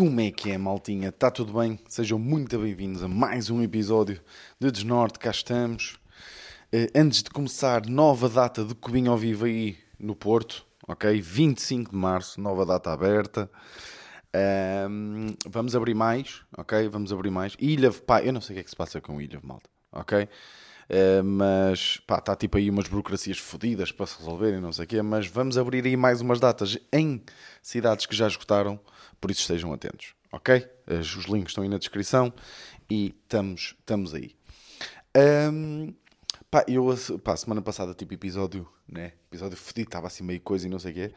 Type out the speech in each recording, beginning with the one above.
Como é que é, maltinha? Está tudo bem? Sejam muito bem-vindos a mais um episódio de Desnorte. Cá estamos. Eh, antes de começar, nova data de Cubinho ao Vivo aí no Porto, ok? 25 de março, nova data aberta. Ahm, vamos abrir mais, ok? Vamos abrir mais. Ilha, pá, eu não sei o que é que se passa com Ilha, malta, ok? Eh, mas, pá, está tipo aí umas burocracias fodidas para se resolverem, não sei o quê, mas vamos abrir aí mais umas datas em cidades que já esgotaram, por isso estejam atentos, ok? Os links estão aí na descrição e estamos, estamos aí. Ahm, pá, eu, pá, semana passada, tipo episódio, né? Episódio fedido, estava assim meio coisa e não sei o quê.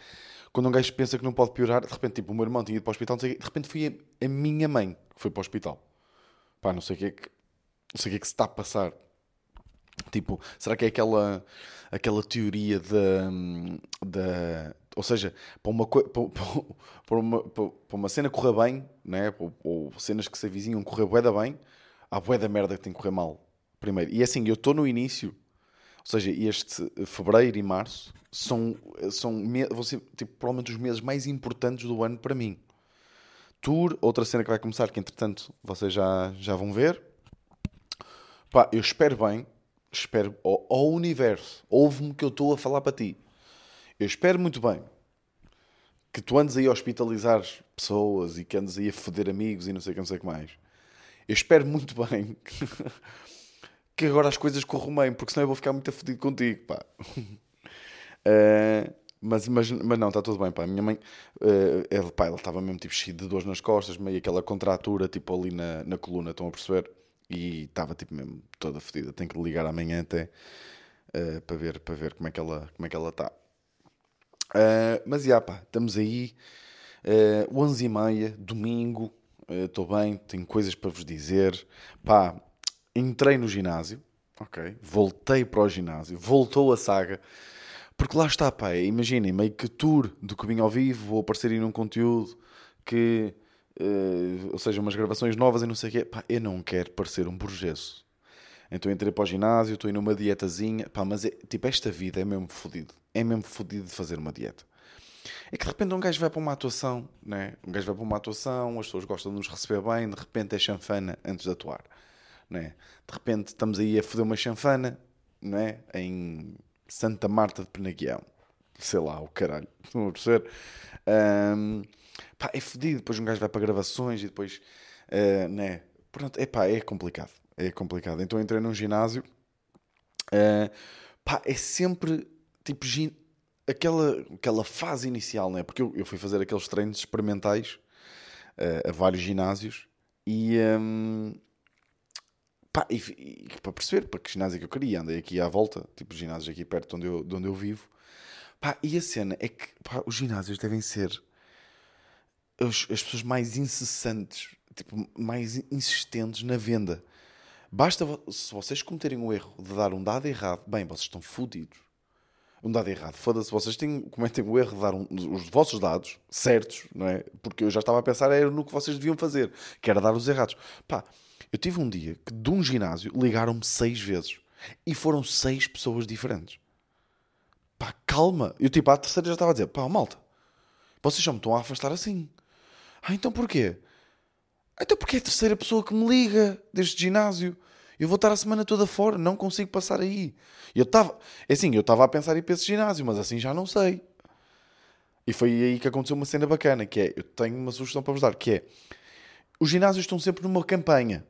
Quando um gajo pensa que não pode piorar, de repente, tipo, o meu irmão tinha ido para o hospital, não sei o quê, de repente foi a, a minha mãe que foi para o hospital. Pá, não sei o que é que, não sei o que é que se está a passar. Tipo, será que é aquela, aquela teoria da, da. Ou seja, para uma, para, para- uma, para uma cena correr bem, né? ou, ou cenas que se avizinham correr bem, há bué da merda que tem que correr mal primeiro. E assim, eu estou no início, ou seja, este fevereiro e março são, são vão ser tipo, provavelmente os meses mais importantes do ano para mim. Tour, outra cena que vai começar, que entretanto vocês já, já vão ver. Pá, eu espero bem, espero ao universo, ouve-me que eu estou a falar para ti. Eu espero muito bem que tu andes aí a hospitalizar pessoas e que andes aí a foder amigos e não sei o que, não sei que mais. Eu espero muito bem que, agora as coisas corram bem, porque senão eu vou ficar muito afodido contigo, pá. Eh, mas, mas, mas não, está tudo bem, pá. A minha mãe, eh, ela, pá, ela estava mesmo tipo cheia de dores nas costas, meio aquela contratura tipo ali na, na coluna, estão a perceber? E estava tipo mesmo toda fodida. Tenho que ligar amanhã até eh, para ver, para ver como é que ela como é que ela está. Uh, mas já pá, estamos aí, uh, 11 e meia, domingo, estou bem, tenho coisas para vos dizer. Pá, entrei no ginásio, ok, voltei para o ginásio, voltou a saga, porque lá está, pá, imaginem, meio que tour do Cubinho ao vivo, vou aparecer aí num conteúdo que, uh, ou seja, umas gravações novas e não sei o quê, pá, eu não quero parecer um burgesso. Então entrei para o ginásio, estou aí numa dietazinha. Pá, mas é, tipo, esta vida é mesmo fodido. É mesmo fodido de fazer uma dieta. É que de repente um gajo vai para uma atuação, né? Um gajo vai para uma atuação, as pessoas gostam de nos receber bem, de repente é chanfana antes de atuar, né? De repente estamos aí a foder uma chanfana, né? Em Santa Marta de Penaguião. Sei lá, o caralho. Estão a perceber? Ahm, pá, é fodido. Depois um gajo vai para gravações e depois, ah, né? Pronto, é pá, é complicado. É complicado. Então entrei num ginásio. ah, pá, é sempre tipo aquela, aquela fase inicial, né? Porque eu, eu fui fazer aqueles treinos experimentais ah, a vários ginásios e, hum, pá, e, e para perceber para que ginásio é que eu queria, andei aqui à volta, tipo ginásios aqui perto de onde eu, de onde eu vivo. Pá, e a cena é que pá, os ginásios devem ser as, as pessoas mais incessantes, tipo, mais insistentes na venda. Basta se vocês cometerem o erro de dar um dado errado, bem, vocês estão fodidos. Um dado errado, foda-se, vocês têm, cometem o erro de dar um- os vossos dados certos, não é? Porque eu já estava a pensar era no que vocês deviam fazer, que era dar os errados. Pá, eu tive um dia que de um ginásio ligaram-me seis vezes e foram seis pessoas diferentes. Pá, calma. Eu tipo, à terceira já estava a dizer, pá, malta, vocês já me estão a afastar assim. Ah, então porquê? "Ah, Então porque é a terceira pessoa que me liga deste ginásio. Eu vou estar a semana toda fora, não consigo passar aí. Eu estava, é assim, eu estava a pensar em ir para esse ginásio, mas assim já não sei. E foi aí que aconteceu uma cena bacana, que é, eu tenho uma sugestão para vos dar, que é, os ginásios estão sempre numa campanha,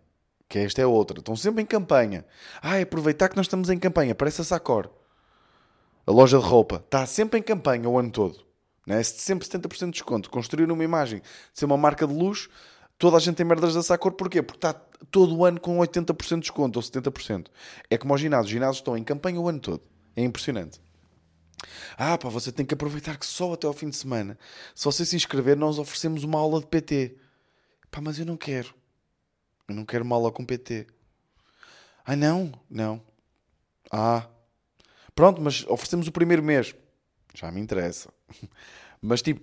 que esta é outra, estão sempre em campanha. Ah, é aproveitar que nós estamos em campanha, parece a Sacor. A loja de roupa está sempre em campanha o ano todo. Né? Sempre 70% de desconto. Construir uma imagem ser uma marca de luxo, toda a gente tem merdas da Sacor. Porquê? Porque está todo o ano com 80% de desconto ou 70%. É como aos ginásios. Os ginásios estão em campanha o ano todo. É impressionante. Ah, pá, você tem que aproveitar que só até ao fim de semana, se você se inscrever, nós oferecemos uma aula de PT. Pá, mas eu não quero. Eu não quero uma aula com PT. Ah, não? Não. Ah, Pronto, mas oferecemos o primeiro mês. Já me interessa. Mas tipo,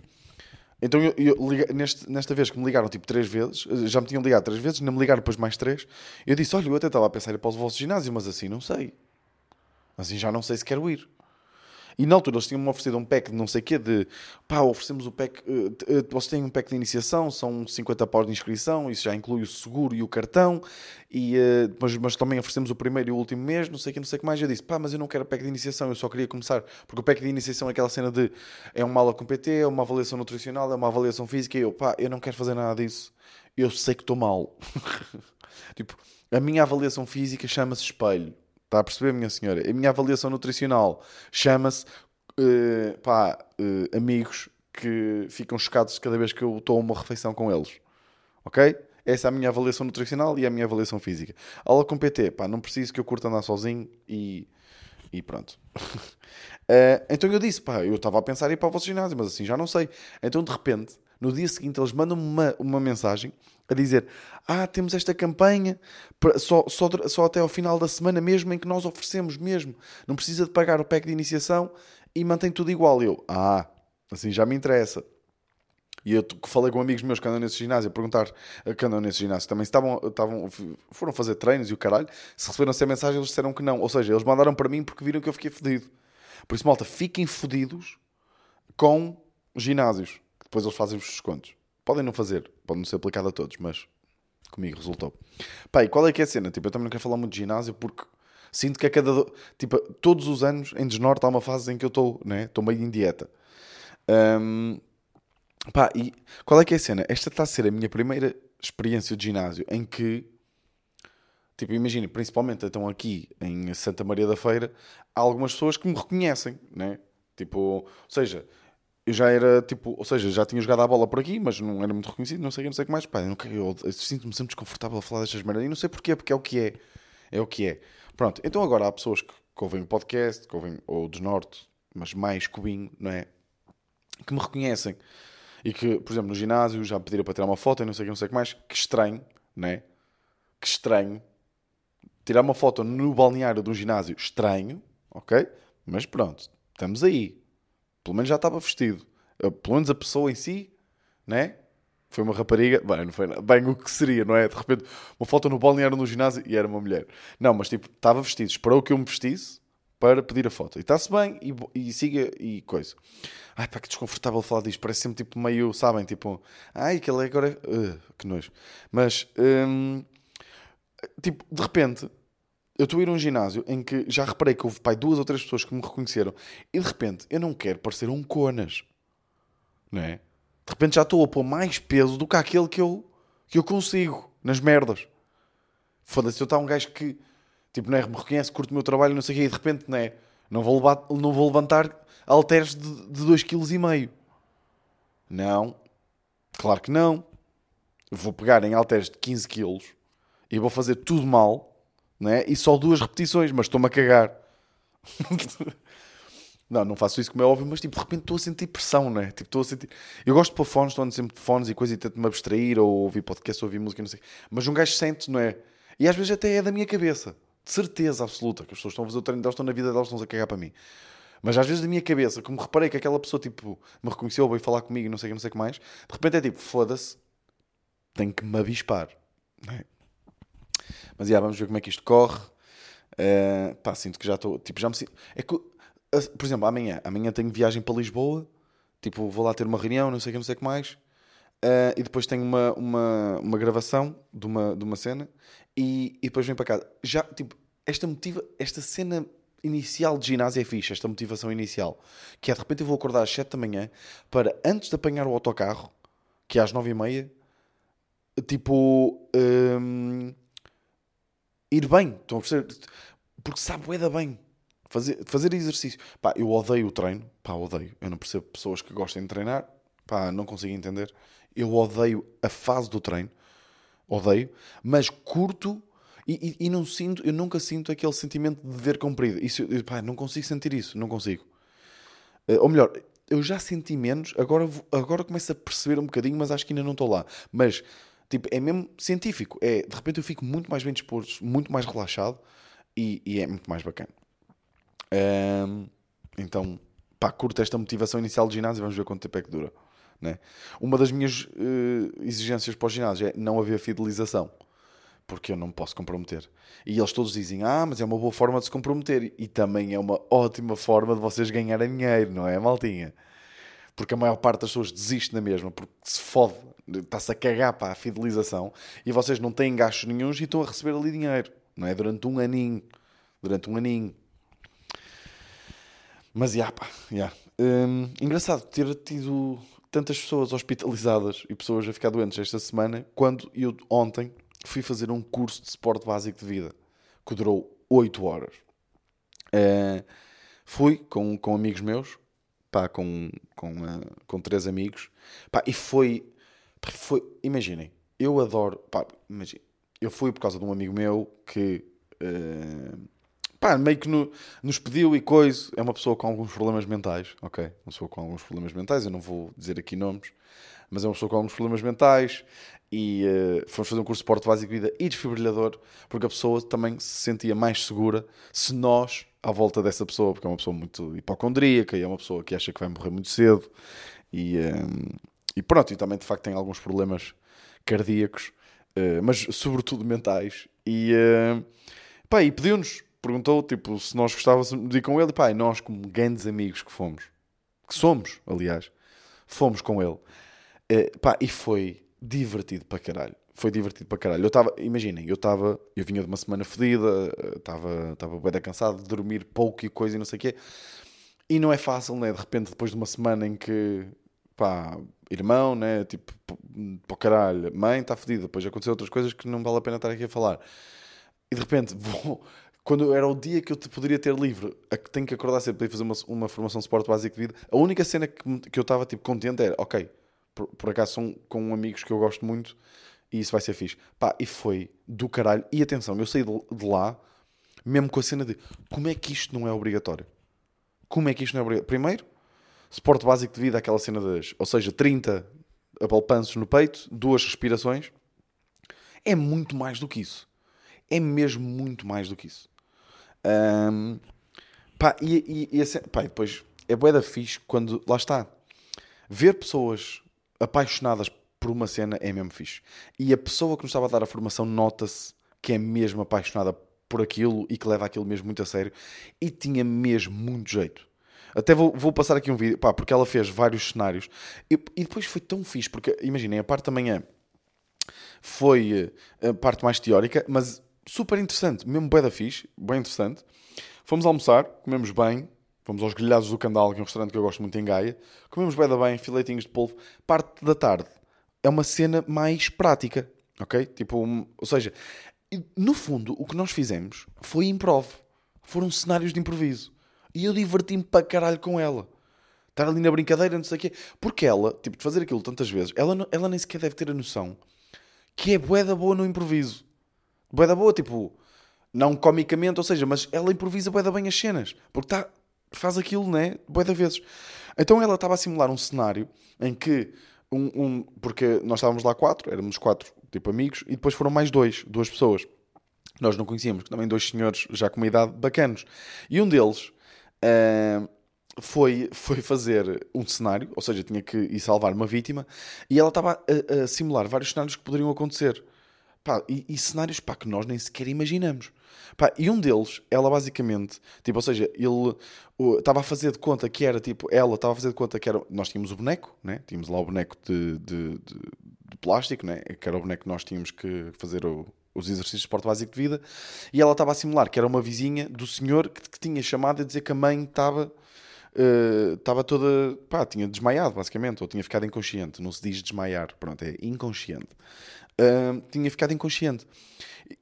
então eu, eu neste- nesta vez que me ligaram tipo três vezes, já me tinham ligado três vezes, ainda me ligaram depois mais três. Eu disse: Olha, eu até estava a pensar ir para o vosso ginásio, mas assim não sei. Assim já não sei se quero ir. E na altura eles tinham-me oferecido um pack de não sei o quê, de pá, oferecemos o pack, uh, vocês têm um pack de iniciação, são 50 paus de inscrição, isso já inclui o seguro e o cartão, e, uh, mas, mas também oferecemos o primeiro e o último mês, não sei o que, não sei o que mais. Eu disse, pá, mas eu não quero pack de iniciação, eu só queria começar, porque o pack de iniciação é aquela cena de é uma aula com PT, é uma avaliação nutricional, é uma avaliação física, e eu, pá, eu não quero fazer nada disso, eu sei que estou mal. tipo, a minha avaliação física chama-se espelho Está a perceber, minha senhora? A minha avaliação nutricional chama-se uh, uh, amigos que ficam chocados cada vez que eu tomo uma refeição com eles. Ok? Essa é a minha avaliação nutricional e a minha avaliação física. Aula com PT, pá, não preciso que eu curta andar sozinho e, e pronto. uh, então eu disse, pá, eu estava a pensar em ir para o vosso ginásio, mas assim já não sei. Então de repente, no dia seguinte, eles mandam-me uma, uma mensagem a dizer: Ah, temos esta campanha só, só, só até ao final da semana mesmo em que nós oferecemos mesmo. Não precisa de pagar o pack de iniciação e mantém tudo igual. Eu, ah, assim já me interessa. E eu falei com amigos meus que andam nesse ginásio a perguntar que andam nesse ginásio também estavam, estavam, foram fazer treinos e o caralho. Se receberam essa mensagem, eles disseram que não. Ou seja, eles mandaram para mim porque viram que eu fiquei fodido. Por isso, malta, fiquem fodidos com ginásios. Depois eles fazem os descontos. Podem não fazer, pode não ser aplicado a todos, mas comigo resultou. Pai, qual é que é a cena? Tipo, eu também não quero falar muito de ginásio porque sinto que a cada. Tipo, todos os anos em Desnorte há uma fase em que eu estou, né? Estou meio em dieta. Um, pá, e qual é que é a cena? Esta está a ser a minha primeira experiência de ginásio em que. Tipo, imagine, principalmente então aqui em Santa Maria da Feira, há algumas pessoas que me reconhecem, né? Tipo, ou seja, eu já era tipo, ou seja, já tinha jogado a bola por aqui, mas não era muito reconhecido, não sei, não sei o que mais. Pá, eu, eu, eu sinto-me sempre desconfortável a falar destas merdas e não sei porquê, porque é o que é. É o que é. Pronto, então agora há pessoas que, que ouvem o podcast, que ouvem ou dos Norte, mas mais cubinho, não é? Que me reconhecem e que, por exemplo, no ginásio já pediram para tirar uma foto e não sei o que, não sei o que mais. Que estranho, não é? Que estranho. Tirar uma foto no balneário de um ginásio, estranho, ok? Mas pronto, estamos aí pelo menos já estava vestido. Pelo menos a pessoa em si, né? Foi uma rapariga, bem, não foi bem o que seria, não é? De repente, uma foto no balneário no ginásio e era uma mulher. Não, mas tipo, estava vestido, esperou que eu me vestisse para pedir a foto. E está-se bem e, e, siga e coisa. Ai pá, que desconfortável falar disto. Parece sempre tipo meio, sabem, tipo, ai, que ele agora. Uh, que nojo. Mas, hum, tipo, de repente, eu estou a ir a um ginásio em que já reparei que houve pai, duas ou três pessoas que me reconheceram e de repente eu não quero parecer um conas, não é? De repente já estou a pôr mais peso do que aquele que eu, que eu consigo nas merdas. Foda-se, eu estou um gajo que tipo, não é, me reconhece, curto o meu trabalho, não sei o quê, e de repente não é, não vou, levar, não vou levantar halteres de, de 2,5 kg. Não, claro que não. Vou pegar em halteres de 15 kg e vou fazer tudo mal né? e só duas repetições, mas estou-me a cagar. não, não faço isso como é óbvio, mas tipo, de repente estou a sentir pressão, né? Tipo, estou a sentir. Eu gosto de pôr fones, estou sempre de fones e coisa e tento-me abstrair, ou ouvir podcast, ou ouvir música, não sei. Mas um gajo sente, não é? E às vezes até é da minha cabeça, de certeza absoluta, que as pessoas estão a fazer o treino delas, estão na vida delas, estão a cagar para mim. Mas às vezes da minha cabeça, como reparei que aquela pessoa tipo, me reconheceu, veio falar comigo, não sei não sei o que mais, de repente é tipo, foda-se, tenho que me avispar. Não é? Mas já, vamos ver como é que isto corre. Uh, pá, sinto que já estou. Tipo, já me sinto. É que, por exemplo, amanhã. Amanhã tenho viagem para Lisboa. Tipo, vou lá ter uma reunião, não sei o que, não sei o que mais. Uh, e depois tenho uma, uma, uma gravação de uma, de uma cena. E, e depois venho para casa. Já, tipo, esta motiva. Esta cena inicial de ginásio é fixe, esta motivação inicial. Que é de repente eu vou acordar às 7 da manhã para antes de apanhar o autocarro, que é às 9 e meia, tipo. Um, ir bem. Estão a perceber? Porque sabe, é da bem. Fazer, fazer exercício. Pá, eu odeio o treino. Pá, odeio. Eu não percebo pessoas que gostem de treinar. Pá, não consigo entender. Eu odeio a fase do treino. Odeio. Mas curto e, e, e não sinto, eu nunca sinto aquele sentimento de dever cumprido. Isso, pá, não consigo sentir isso. Não consigo. Uh, ou melhor, eu já senti menos. Agora, agora começo a perceber um bocadinho, mas acho que ainda não estou lá. Mas Tipo, é mesmo científico. É, de repente eu fico muito mais bem disposto, muito mais relaxado e, e é muito mais bacana. Um, então, pá, curto esta motivação inicial de ginásio vamos ver quanto tempo é que dura. Né? Uma das minhas uh, exigências para o ginásio é não haver fidelização. porque eu não posso comprometer. E eles todos dizem, ah, mas é uma boa forma de se comprometer. E também é uma ótima forma de vocês ganharem dinheiro, não é, maltinha? Porque a maior parte das pessoas desiste na mesma, porque se fode, está-se a cagar para a fidelização e vocês não têm gastos nenhums e estão a receber ali dinheiro, não é? Durante um aninho. Durante um aninho. Mas, já, pá, já. Hum, engraçado ter tido tantas pessoas hospitalizadas e pessoas a ficar doentes esta semana, quando eu ontem fui fazer um curso de suporte básico de vida que durou 8 horas. Uh, fui com, com amigos meus, pá, com, com, uh, com três amigos, pá, e foi, foi imaginem, eu adoro, pá, imagine, eu fui por causa de um amigo meu que, uh, pá, meio que no, nos pediu e coisa, é uma pessoa com alguns problemas mentais, ok, uma pessoa com alguns problemas mentais, eu não vou dizer aqui nomes, mas é uma pessoa com alguns problemas mentais e uh, fomos fazer um curso de porte básico de vida e desfibrilhador, porque a pessoa também se sentia mais segura se nós, à volta dessa pessoa, porque é uma pessoa muito hipocondríaca e é uma pessoa que acha que vai morrer muito cedo e, um, e pronto, e também de facto tem alguns problemas cardíacos, uh, mas sobretudo mentais. E, uh, pá, e pediu-nos, perguntou tipo, se nós gostávamos de ir com ele, e pá, nós, como grandes amigos que fomos, que somos, aliás, fomos com ele. Uh, pá, e foi divertido para caralho. Foi divertido para caralho. Eu estava, imaginem, eu estava, eu vinha de uma semana fodida, estava, estava bem cansado de dormir pouco e coisa e não sei o quê. E não é fácil, né? De repente, depois de uma semana em que, pá, irmão, né? Tipo, para caralho, mãe está fodida, depois aconteceu outras coisas que não vale a pena estar aqui a falar. E de repente, vou, quando era o dia que eu te poderia ter livre, a que tenho que acordar sempre para ir fazer uma, uma formação de suporte básico de vida, a única cena que, que eu estava tipo contente era, ok, por, por acaso são com amigos que eu gosto muito e isso vai ser fixe. Pá, e foi do caralho. E atenção, eu saí de, lá mesmo com a cena de como é que isto não é obrigatório? Como é que isto não é obrigatório? Primeiro, suporte básico de vida, aquela cena das, ou seja, 30 apalpanços no peito, duas respirações, é muito mais do que isso. É mesmo muito mais do que isso. Um, pá, e, e, e, a, pá, depois é bué da fixe quando, lá está, ver pessoas apaixonadas por uma cena é mesmo fixe. E a pessoa que nos estava a dar a formação nota-se que é mesmo apaixonada por aquilo e que leva aquilo mesmo muito a sério e tinha mesmo muito jeito. Até vou, vou passar aqui um vídeo, pá, porque ela fez vários cenários e, e depois foi tão fixe, porque imaginem, a parte da manhã foi eh, a parte mais teórica, mas super interessante, mesmo bem da fixe, bem interessante. Fomos almoçar, comemos bem, Fomos aos Grelhados do Candal, que é um restaurante que eu gosto muito em Gaia. Comemos bem da bem, filetinhos de polvo. Parte da tarde é uma cena mais prática, ok? Tipo, um, ou seja, no fundo, o que nós fizemos foi improv. Foram cenários de improviso. E eu diverti-me para caralho com ela. Estar ali na brincadeira, não sei o quê. Porque ela, tipo, de fazer aquilo tantas vezes, ela, ela nem sequer deve ter a noção que é bué da boa no improviso. Bué da boa, tipo, não comicamente, ou seja, mas ela improvisa bué da bem as cenas. Porque está faz aquilo, né? Boa da vezes. Então ela estava a simular um cenário em que um, um, porque nós estávamos lá quatro, éramos quatro, tipo amigos, e depois foram mais dois, duas pessoas. Nós não conhecíamos, também dois senhores já com uma idade bacanos. E um deles uh, foi, foi fazer um cenário, ou seja, tinha que ir salvar uma vítima, e ela estava a, a simular vários cenários que poderiam acontecer. Pá, e, e, cenários pá, que nós nem sequer imaginamos. Pá, e um deles, ela basicamente, tipo, ou seja, ele estava a fazer de conta que era tipo, ela estava a fazer de conta que era. Nós tínhamos o boneco, né? tínhamos lá o boneco de, de, de, de plástico, né? que era o boneco que nós tínhamos que fazer o, os exercícios de esporte básico de vida, e ela estava a simular que era uma vizinha do senhor que, que tinha chamado a dizer que a mãe estava. Uh, estava toda. pá, tinha desmaiado, basicamente, ou tinha ficado inconsciente. Não se diz desmaiar, pronto, é inconsciente uh, tinha ficado inconsciente.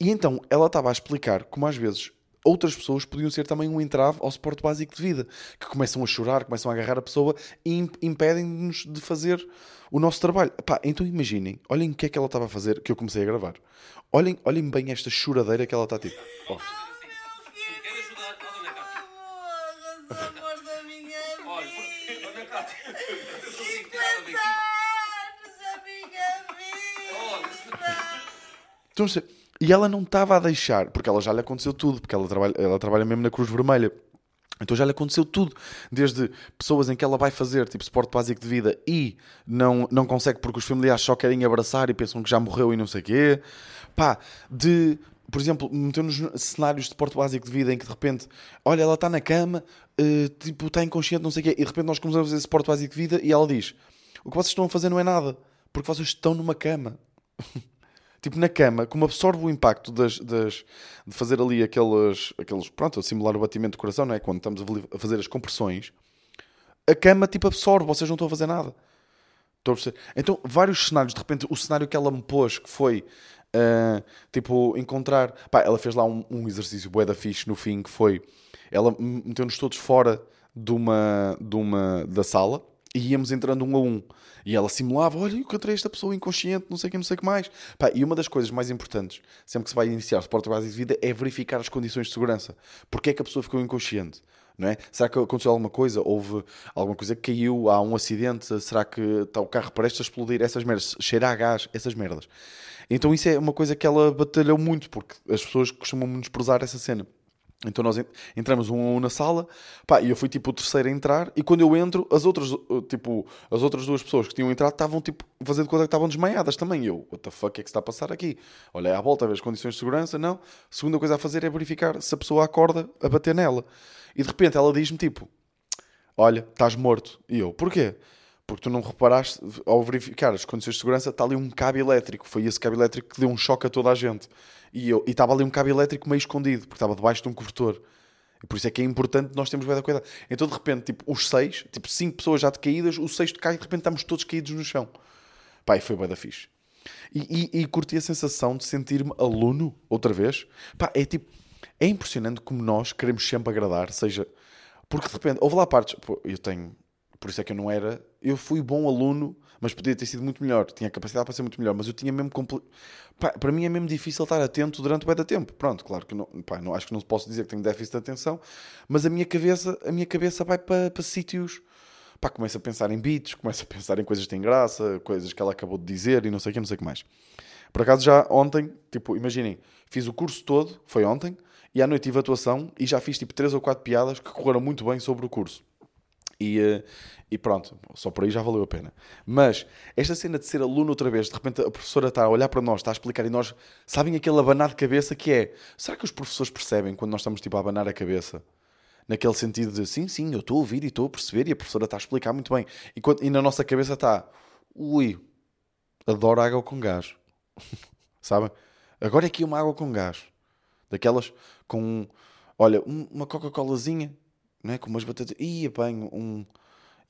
E então ela estava a explicar como às vezes outras pessoas podiam ser também um entrave ao suporte básico de vida, que começam a chorar, começam a agarrar a pessoa e impedem-nos de fazer o nosso trabalho. Pá, então imaginem, olhem o que é que ela estava a fazer, que eu comecei a gravar. Olhem, olhem bem esta choradeira que ela está tipo. Oh. Então, e ela não estava a deixar, porque ela já lhe aconteceu tudo, porque ela trabalha, ela trabalha mesmo na Cruz Vermelha. Então já lhe aconteceu tudo, desde pessoas em que ela vai fazer tipo suporte básico de vida e não, não consegue porque os familiares só querem abraçar e pensam que já morreu e não sei o quê. Pá, de, por exemplo, meteu-nos cenários de suporte básico de vida em que de repente, olha, ela está na cama, uh, tipo, está inconsciente, não sei o quê, e de repente nós começamos a fazer suporte básico de vida e ela diz: O que vocês estão a fazer não é nada, porque vocês estão numa cama. tipo, na cama, como absorve o impacto das, das, de fazer ali aqueles, aqueles, pronto, a simular o batimento do coração, não é? Quando estamos a fazer as compressões, a cama, tipo, absorve, vocês não estão a fazer nada. Então, vários cenários, de repente, o cenário que ela me pôs, que foi, uh, tipo, encontrar... Pá, ela fez lá um, um exercício bué da fixe no fim, que foi... Ela meteu-nos todos fora de uma, de uma, da sala, e íamos entrando um a um. E ela simulava, olha, eu encontrei esta pessoa inconsciente, não sei o que, não sei o que mais. Pá, e uma das coisas mais importantes, sempre que se vai iniciar suporte básico de vida, é verificar as condições de segurança. Porquê é que a pessoa ficou inconsciente? Não é? Será que aconteceu alguma coisa? Houve alguma coisa que caiu? Há um acidente? Será que está o carro prestes a explodir? Essas merdas. Cheirar a gás? Essas merdas. Então isso é uma coisa que ela batalhou muito, porque as pessoas costumam menosprezar essa cena. Então nós entramos um a um na sala, pá, e eu fui tipo o terceiro a entrar, e quando eu entro, as outras, uh, tipo, as outras duas pessoas que tinham entrado estavam tipo fazendo conta que estavam desmaiadas também. Eu, what the fuck é que está a passar aqui? Olhei à volta a ver as condições de segurança, não. A segunda coisa a fazer é verificar se a pessoa acorda a bater nela. E de repente ela diz-me tipo, olha, estás morto. E eu, porquê? Porque tu não reparaste, ao verificar as condições de segurança, está ali um cabo elétrico. Foi esse cabo elétrico que deu um choque a toda a gente. E estava ali um cabo elétrico meio escondido, porque estava debaixo de um cobertor. E por isso é que é importante nós termos bem cuidado. Então, de repente, tipo, os seis, tipo, cinco pessoas já de caídas, o sexto cai e de repente estamos todos caídos no chão. E foi bem da fixe. E, e, e curti a sensação de sentir-me aluno, outra vez. Pá, é tipo, é impressionante como nós queremos sempre agradar, seja... Porque de repente, houve lá partes... Pô, eu tenho por isso é que eu não era. Eu fui bom aluno, mas podia ter sido muito melhor. Tinha capacidade para ser muito melhor, mas eu tinha mesmo. Compl... Pá, para mim é mesmo difícil estar atento durante o bem da tempo. Pronto, claro que não, pá, não. Acho que não posso dizer que tenho déficit de atenção, mas a minha cabeça, a minha cabeça vai para, para sítios. Pá, começa a pensar em beats, começa a pensar em coisas que têm graça, coisas que ela acabou de dizer e não sei o que, não sei o que mais. Por acaso já ontem, tipo, imaginem, fiz o curso todo, foi ontem, e à noite tive atuação e já fiz tipo 3 ou 4 piadas que correram muito bem sobre o curso. E, eh, e pronto, só por aí já valeu a pena. Mas esta cena de ser aluno outra vez, de repente a professora está a olhar para nós, está a explicar e nós, sabem aquele abanar de cabeça que é, será que os professores percebem quando nós estamos tipo a abanar a cabeça? Naquele sentido de, sim, sim, eu estou a ouvir e estou a perceber e a professora está a explicar muito bem. E, quando, e na nossa cabeça está, ui, adoro água com gás. Sabem? Agora é aqui uma água com gás. Daquelas com, olha, uma Coca-Colazinha não é? Com umas batatas. Ih, apanho um.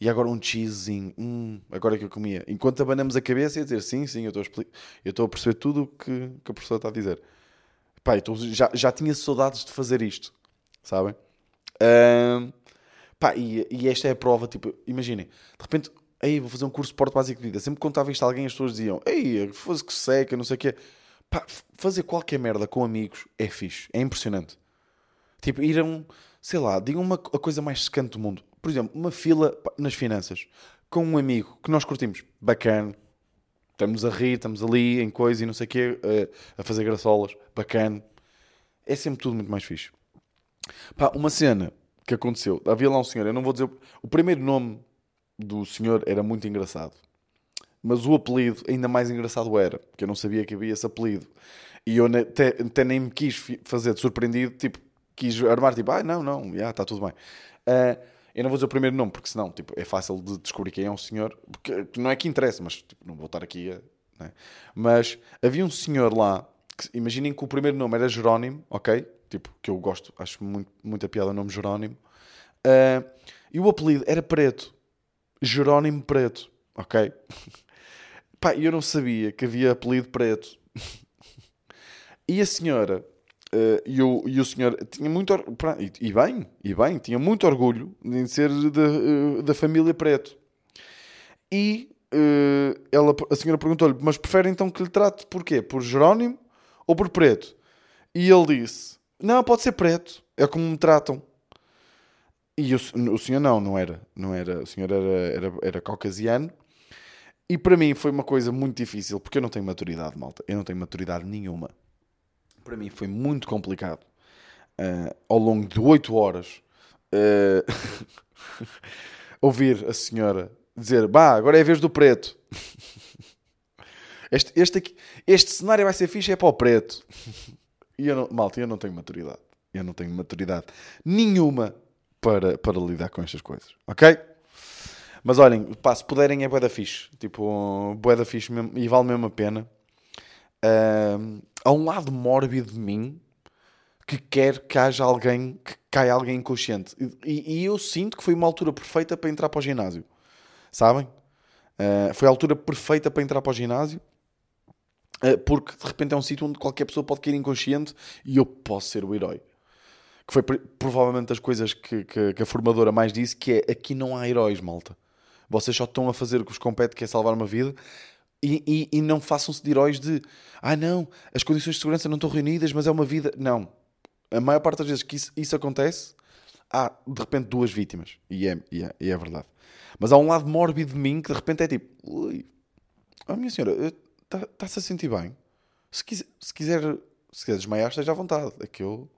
E agora um cheesezinho. Hum, agora que eu comia. Enquanto abanamos a cabeça e dizer sim, sim, eu estou a, eu estou a perceber tudo o que, que a professora está a dizer. Pá, então já, já tinha saudades de fazer isto, sabem? Um, pá, e, e esta é a prova, tipo, imaginem, de repente, aí vou fazer um curso de porto básico de vida. Sempre que contava isto a alguém, as pessoas diziam, ei, fosse que seca, não sei o quê. Pá, fazer qualquer merda com amigos é fixe, é impressionante. Tipo, ir a um, sei lá, digam uma a coisa mais secante do mundo. Por exemplo, uma fila nas finanças com um amigo que nós curtimos, bacana. Estamos a rir, estamos ali em coisa e não sei o quê, a, a fazer graçolas, bacana. É sempre tudo muito mais fixe. Pá, uma cena que aconteceu, havia lá um senhor, eu não vou dizer. O primeiro nome do senhor era muito engraçado, mas o apelido ainda mais engraçado era, porque eu não sabia que havia esse apelido. E eu até, até nem me quis fazer de surpreendido, tipo, quis armar, tipo, ah, não, não, já, está tudo bem. Uh, eu não vou dizer o primeiro nome, porque senão tipo, é fácil de descobrir quem é um senhor, porque não é que interessa, mas tipo, não vou estar aqui a. É? Mas havia um senhor lá, que, imaginem que o primeiro nome era Jerónimo, ok? Tipo, que eu gosto, acho muito, muita piada o nome Jerónimo. Uh, e o apelido era Preto. Jerónimo Preto, ok? Pá, eu não sabia que havia apelido Preto. e a senhora Uh, e, o, e o senhor tinha muito e, bem, e bem, tinha muito orgulho em ser da, uh, da família Preto. E uh, ela, a senhora perguntou-lhe: Mas prefere então que lhe trate por quê? Por Jerónimo ou por Preto? E ele disse: Não, pode ser Preto, é como me tratam. E o, o senhor não, não era, não era, o senhor era, era, era caucasiano. E para mim foi uma coisa muito difícil, porque eu não tenho maturidade, malta. Eu não tenho maturidade nenhuma para mim foi muito complicado uh, ao longo de 8 horas uh, ouvir a senhora dizer, bah, agora é a vez do preto. Este, este, aqui, este cenário vai ser fixe, é para o preto. E eu não, malta, eu não tenho maturidade. Eu não tenho maturidade nenhuma para, para lidar com estas coisas. Ok? Mas olhem, pá, se puderem é bué da fixe. Tipo, bué da fixe mesmo, e vale mesmo a pena. Há um lado mórbido de mim que quer que haja alguém, que caia alguém inconsciente. E, e, eu sinto que foi uma altura perfeita para entrar para o ginásio. Sabem? Uh, foi a altura perfeita para entrar para o ginásio. Uh, porque de repente é um sítio onde qualquer pessoa pode cair inconsciente e eu posso ser o herói. Que foi provavelmente das coisas que, que, que a formadora mais disse, que é aqui não há heróis, malta. Vocês só estão a fazer o que vos compete, que é salvar uma vida. E, e, e não façam-se de heróis de ah não, as condições de segurança não estão reunidas, mas é uma vida. Não. A maior parte das vezes que isso, isso acontece, há de repente duas vítimas. E é, e é, e é verdade. Mas há um lado mórbido de mim que de repente é tipo, ui, oh, minha senhora, está-se tá a sentir bem. Se quiser, se quiser, se quiser desmaiar, esteja à vontade. É que eu,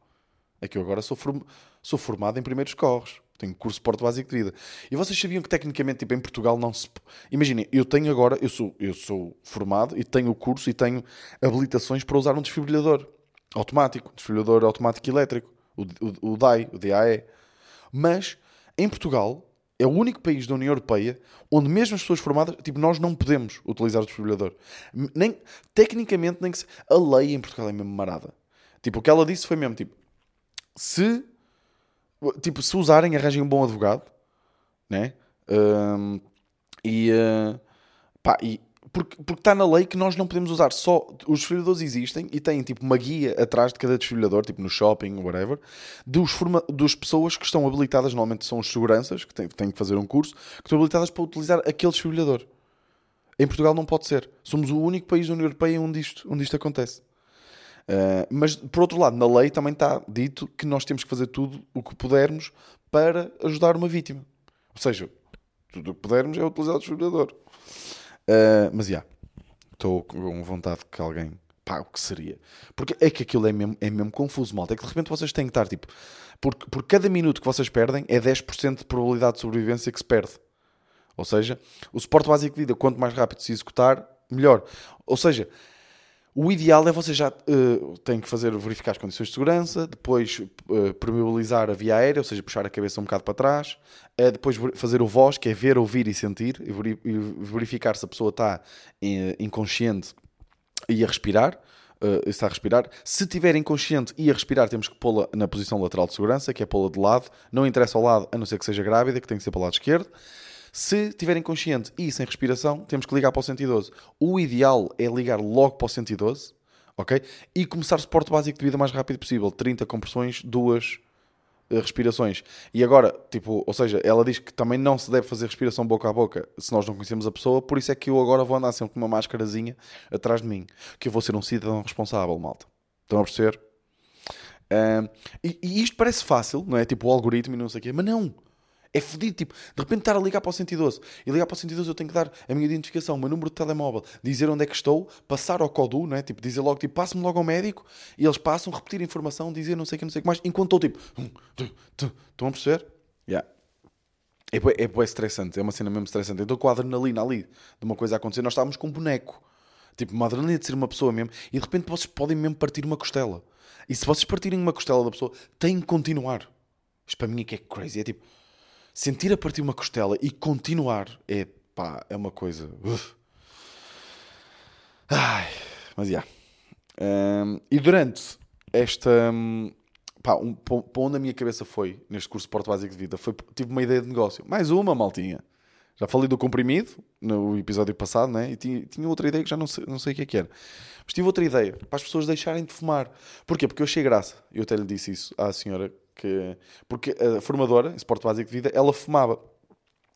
é que eu agora sou, form, sou formado em primeiros corres. Tenho curso de porto básico de vida. E vocês sabiam que tecnicamente, tipo, em Portugal não se... Imaginem, eu tenho agora, eu sou, eu sou formado e tenho o curso e tenho habilitações para usar um desfibrilador automático, desfibrilador automático elétrico, o, o, o DAE, o DAE. Mas, em Portugal, é o único país da União Europeia onde mesmo as pessoas formadas, tipo, nós não podemos utilizar o desfibrilador. Nem, tecnicamente, nem que se... A lei em Portugal é mesmo marada. Tipo, o que ela disse foi mesmo, tipo, se tipo, se usarem, arranjem um bom advogado, né? Um, e, uh, pá, e porque, porque está na lei que nós não podemos usar só. Os desfibriladores existem e têm tipo uma guia atrás de cada desfibrilador, tipo no shopping, whatever, dos, forma, dos pessoas que estão habilitadas, normalmente são os seguranças, que têm, têm que fazer um curso, que estão habilitadas para utilizar aquele desfibrilador. Em Portugal não pode ser. Somos o único país da União Europeia onde isto, onde isto acontece. Uh, mas, por outro lado, na lei também está dito que nós temos que fazer tudo o que pudermos para ajudar uma vítima. Ou seja, tudo o que pudermos é utilizar o desfibrilador. Uh, mas, já, yeah, estou com vontade que alguém... Pá, o que seria? Porque é que aquilo é mesmo, é mesmo confuso, malta. É que de repente vocês têm que estar, tipo... Por, por cada minuto que vocês perdem, é 10% de probabilidade de sobrevivência que se perde. Ou seja, o suporte básico de vida, quanto mais rápido se executar, melhor. Ou seja, o ideal é você já uh, tem que fazer verificar as condições de segurança, depois uh, permeabilizar a via aérea, ou seja, puxar a cabeça um bocado para trás, uh, depois fazer o voz, que é ver, ouvir e sentir, e verificar se a pessoa está inconsciente e a respirar. Uh, está a respirar. Se estiver inconsciente e a respirar, temos que pô-la na posição lateral de segurança, que é pô-la de lado. Não interessa ao lado, a não ser que seja grávida, que tem que ser para o lado esquerdo. Se estiver inconsciente e sem respiração, temos que ligar para o 112. O ideal é ligar logo para o 112, ok? E começar o suporte básico de vida o mais rápido possível. 30 compressões, duas uh, respirações. E agora, tipo, ou seja, ela diz que também não se deve fazer respiração boca a boca se nós não conhecemos a pessoa, por isso é que eu agora vou andar sempre com uma máscarazinha atrás de mim, que eu vou ser um cidadão responsável, malta. Estão a perceber? Uh, e, e, isto parece fácil, não é? Tipo o algoritmo e não sei o quê, mas não. É fodido, tipo, de repente estar a ligar para o 112 e ligar para o 112 eu tenho que dar a minha identificação, o meu número de telemóvel, dizer onde é que estou, passar ao CODU, não é? Tipo, dizer logo, tipo, passe-me logo ao médico e eles passam, repetir a informação, dizer não sei o que, não sei o que mais, enquanto estou tipo, hum, estão a perceber? Yeah. É, é, é estressante, é uma cena mesmo estressante. Então com a adrenalina ali de uma coisa a acontecer, nós estávamos com um boneco, tipo, uma adrenalina de ser uma pessoa mesmo, e de repente vocês podem mesmo partir uma costela. E se vocês partirem uma costela da pessoa, têm que continuar. Isto para mim é que é crazy, é tipo sentir a partir uma costela e continuar é pá, é uma coisa. Uf. Ai, mas já. Yeah. Um, e durante esta. Um, pá, um, para onde a minha cabeça foi neste curso de Porto Básico de Vida, foi, tive uma ideia de negócio. Mais uma, maltinha. Já falei do comprimido no episódio passado, né? E tinha, tinha outra ideia que já não sei, não sei o que é que era. Mas tive outra ideia para as pessoas deixarem de fumar. Porquê? Porque eu achei graça. Eu até lhe disse isso à senhora que, porque a formadora, em Esporte Básico de Vida, ela fumava.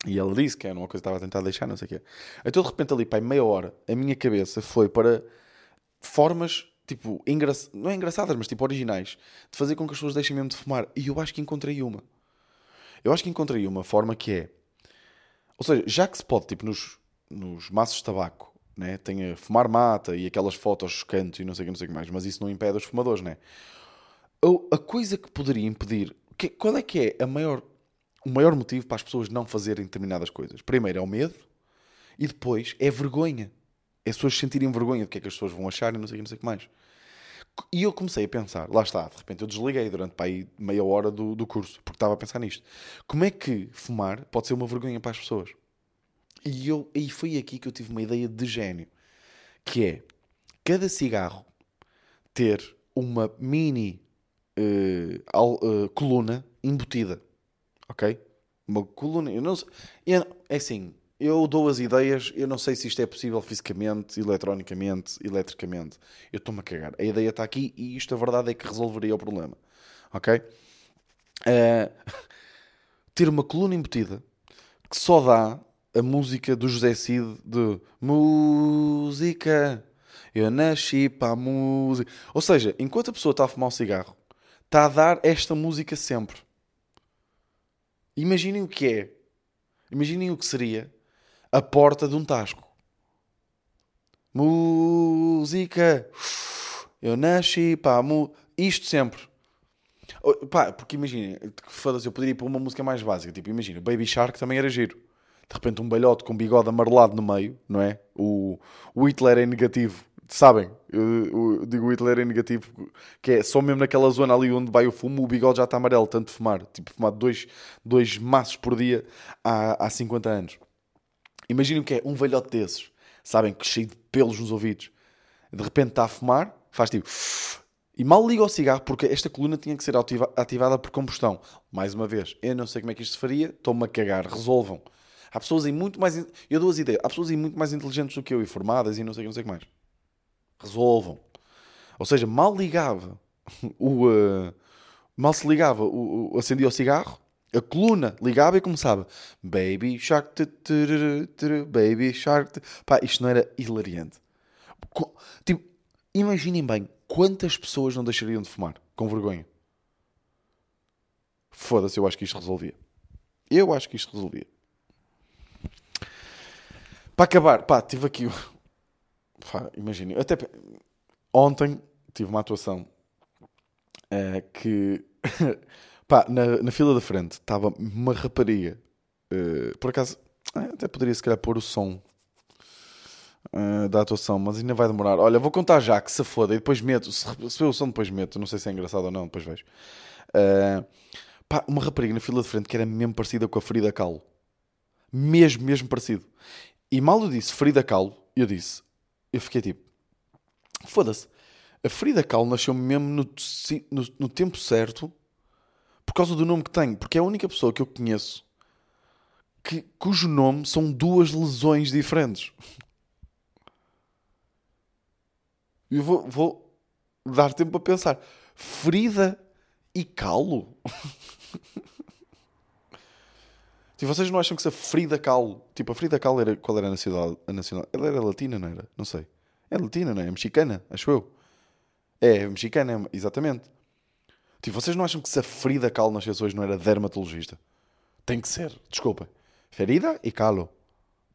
E ela disse que era uma coisa que estava a tentar deixar, não sei o quê. Então, de repente, ali, pai, meia hora, a minha cabeça foi para formas, tipo, engra... não é engraçadas, mas tipo originais, de fazer com que as pessoas deixem mesmo de fumar. E eu acho que encontrei uma. Eu acho que encontrei uma forma que é. Ou seja, já que se pode, tipo, nos, nos maços de tabaco, né? tem a fumar mata e aquelas fotos chocantes e não sei o que, não sei o que mais, mas isso não impede os fumadores, né? a coisa que poderia impedir que, qual é que é maior, o maior motivo para as pessoas não fazerem determinadas coisas? Primeiro é o medo e depois é vergonha. É as pessoas sentirem vergonha do que é que as pessoas vão achar e não sei, não sei o que mais. E eu comecei a pensar, lá está, de repente eu desliguei durante aí meia hora do, do curso, porque estava a pensar nisto. Como é que fumar pode ser uma vergonha para as pessoas? E, eu, e foi aqui que eu tive uma ideia de gênio, que é cada cigarro ter uma mini uh, al, uh, coluna embutida, ok? Uma coluna, eu não sei, é assim, eu dou as ideias, eu não sei se isto é possível fisicamente, eletronicamente, eletricamente. Eu estou-me a cagar. A ideia está aqui e isto a verdade é que resolveria o problema. Ok? Uh, ter uma coluna embutida que só dá a música do José Cid de música. Eu nasci para a música. Ou seja, enquanto a pessoa está a fumar um cigarro, está a dar esta música sempre. Imaginem o que é. Imaginem o que seria a porta de um tasco. Música. Eu nasci, pá, mu... isto sempre. Pá, porque imagina, foda-se, eu poderia ir para uma música mais básica. Tipo, imagina, Baby Shark também era giro. De repente um balhote com bigode amarelado no meio, não é? O, o Hitler é negativo. Sabem? Eu, eu digo Hitler é negativo, que é só mesmo naquela zona ali onde vai o fumo, o bigode já está amarelo, tanto fumar. Tipo, fumar dois, dois maços por dia há, há 50 anos. Imaginem o que é um velhote desses, sabem, que cheio de pelos nos ouvidos. De repente está a fumar, faz tipo. E mal liga o cigarro, porque esta coluna tinha que ser ativa, ativada por combustão. Mais uma vez, eu não sei como é que isto se faria, estou-me a cagar, resolvam. Há pessoas aí muito mais. Eu dou as ideias, há pessoas aí muito mais inteligentes do que eu e formadas e não sei, não sei o que mais. Resolvam. Ou seja, mal ligava o. Uh, mal se ligava, o, o, acendia o cigarro, a coluna ligava e começava Baby Shark, Baby Shark. Pá, isto não era hilariante. Tipo, imaginem bem quantas pessoas não deixariam de fumar com vergonha. Foda-se, eu acho que isto resolvia. Eu acho que isto resolvia. Para acabar, pá, tive aqui. imaginem, até ontem tive uma atuação uh, que Pá, na, na fila da frente estava uma rapariga. Uh, por acaso, eh, até poderia se calhar pôr o som uh, da atuação, mas ainda vai demorar. Olha, vou contar já que se foda e depois meto. Se, se o som, depois meto. Não sei se é engraçado ou não, depois vejo. Uh, pá, uma rapariga na fila de frente que era mesmo parecida com a Frida Kahlo. Mesmo, mesmo parecido. E mal eu disse Frida Kahlo, eu disse, eu fiquei tipo, foda-se. A Frida Kahlo nasceu mesmo no, no, no tempo certo por causa do nome que tem, porque é a única pessoa que eu conheço que, cujo nome são duas lesões diferentes. Eu vou, vou dar tempo para pensar. Frida e Calo? tipo, vocês não acham que se a Frida Kahlo... Tipo, a Frida Kahlo era... Qual era a nacionalidade? A nacional, ela era latina, não era? Não sei. É latina, não é? É mexicana, acho eu. É, é mexicana, exatamente. Tipo, vocês não acham que se a Frida Kahlo nascesse hoje não era dermatologista? Tem que ser, desculpa. Ferida e calo.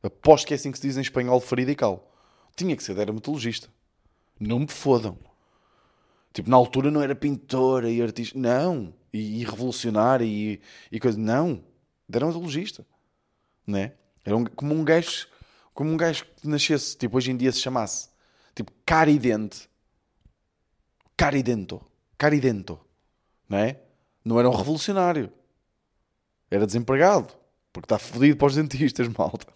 Aposto que é assim que se diz em espanhol, ferida e calo. Tinha que ser dermatologista. Não me fodam. Tipo, na altura não era pintora e artista. Não. E, e revolucionária e, e coisa. Não. Dermatologista. Né? Era um, como um gajo. Como um gajo que nascesse, tipo, hoje em dia se chamasse. Tipo, caridente. Caridento. Caridento não é? Não era um revolucionário. Era desempregado. Porque está fodido para os dentistas, malta.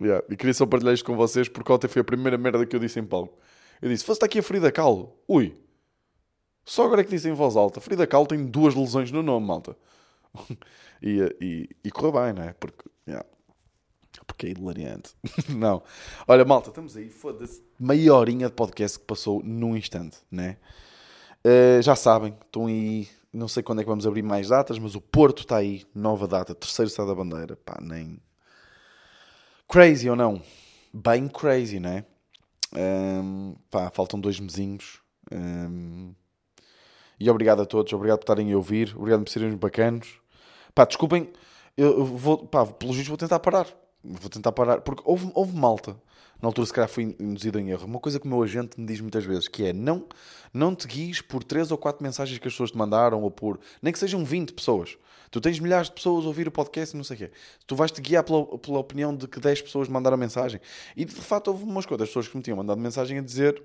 yeah. E queria só partilhar isto com vocês porque ontem foi a primeira merda que eu disse em palco. Eu disse, fosse aqui a Frida Kahlo. Ui. Só agora é que disse em voz alta. Frida Kahlo tem duas lesões no nome, malta. e, e, e correu bem, não é? Porque, yeah. Porque é hilariante. não. Olha, malta, estamos aí. Foda-se. Meia horinha de podcast que passou num instante, né? Uh, já sabem, estão aí. Não sei quando é que vamos abrir mais datas, mas o Porto está aí. Nova data, terceiro estado da bandeira. Pá, nem. Crazy ou não? Bem crazy, né? Um, pá, faltam dois mesinhos. Um, e obrigado a todos, obrigado por estarem a ouvir, obrigado por serem bacanos. Pá, desculpem, eu vou, pá, pelo visto vou tentar parar vou tentar parar, porque houve, houve malta, na altura se calhar fui induzido em erro, uma coisa que o meu agente me diz muitas vezes, que é, não, não te guies por três ou quatro mensagens que as pessoas te mandaram, ou por, nem que sejam 20 pessoas. Tu tens milhares de pessoas a ouvir o podcast e não sei o quê. Tu vais-te guiar pela, pela opinião de que 10 pessoas mandaram mensagem. E de facto houve umas quantas pessoas que me tinham mandado mensagem a dizer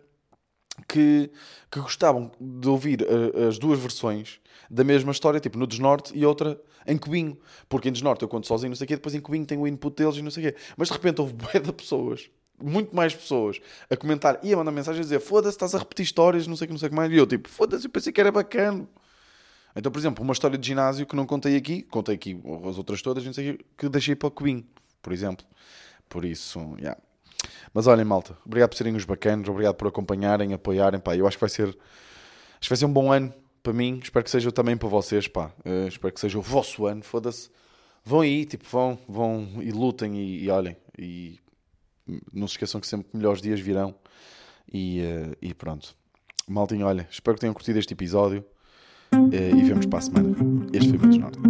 que, que gostavam de ouvir uh, as duas versões da mesma história, tipo no Desnorte e outra em Cubinho. Porque em Desnorte eu conto sozinho, não sei o quê, depois em Cubinho tem o input deles e não sei o quê. Mas de repente houve bué de pessoas, muito mais pessoas, a comentar e a mandar mensagem a dizer foda-se, estás a repetir histórias, não sei o que, não sei o que mais. E eu tipo, foda-se, eu pensei que era bacana. Então, por exemplo, uma história de ginásio que não contei aqui, contei aqui as outras todas, não sei o quê, que deixei para o Cubinho, por exemplo. Por isso, yeah. Mas olhem, malta, obrigado por serem os bacanos, obrigado por acompanharem, apoiarem, pá. Eu acho que vai ser, acho que vai ser um bom ano para mim, espero que seja também para vocês, pá. Uh, espero que seja o vosso ano, foda-se. Vão aí, tipo, vão, vão e lutem e, e, olhem. E não se esqueçam que sempre melhores dias virão. E, uh, e pronto. Maltinho, olha, espero que tenham curtido este episódio. Uh, e vemos para a semana. Este foi o Norte.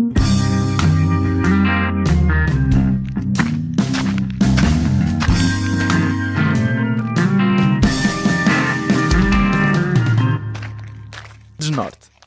Desnorte.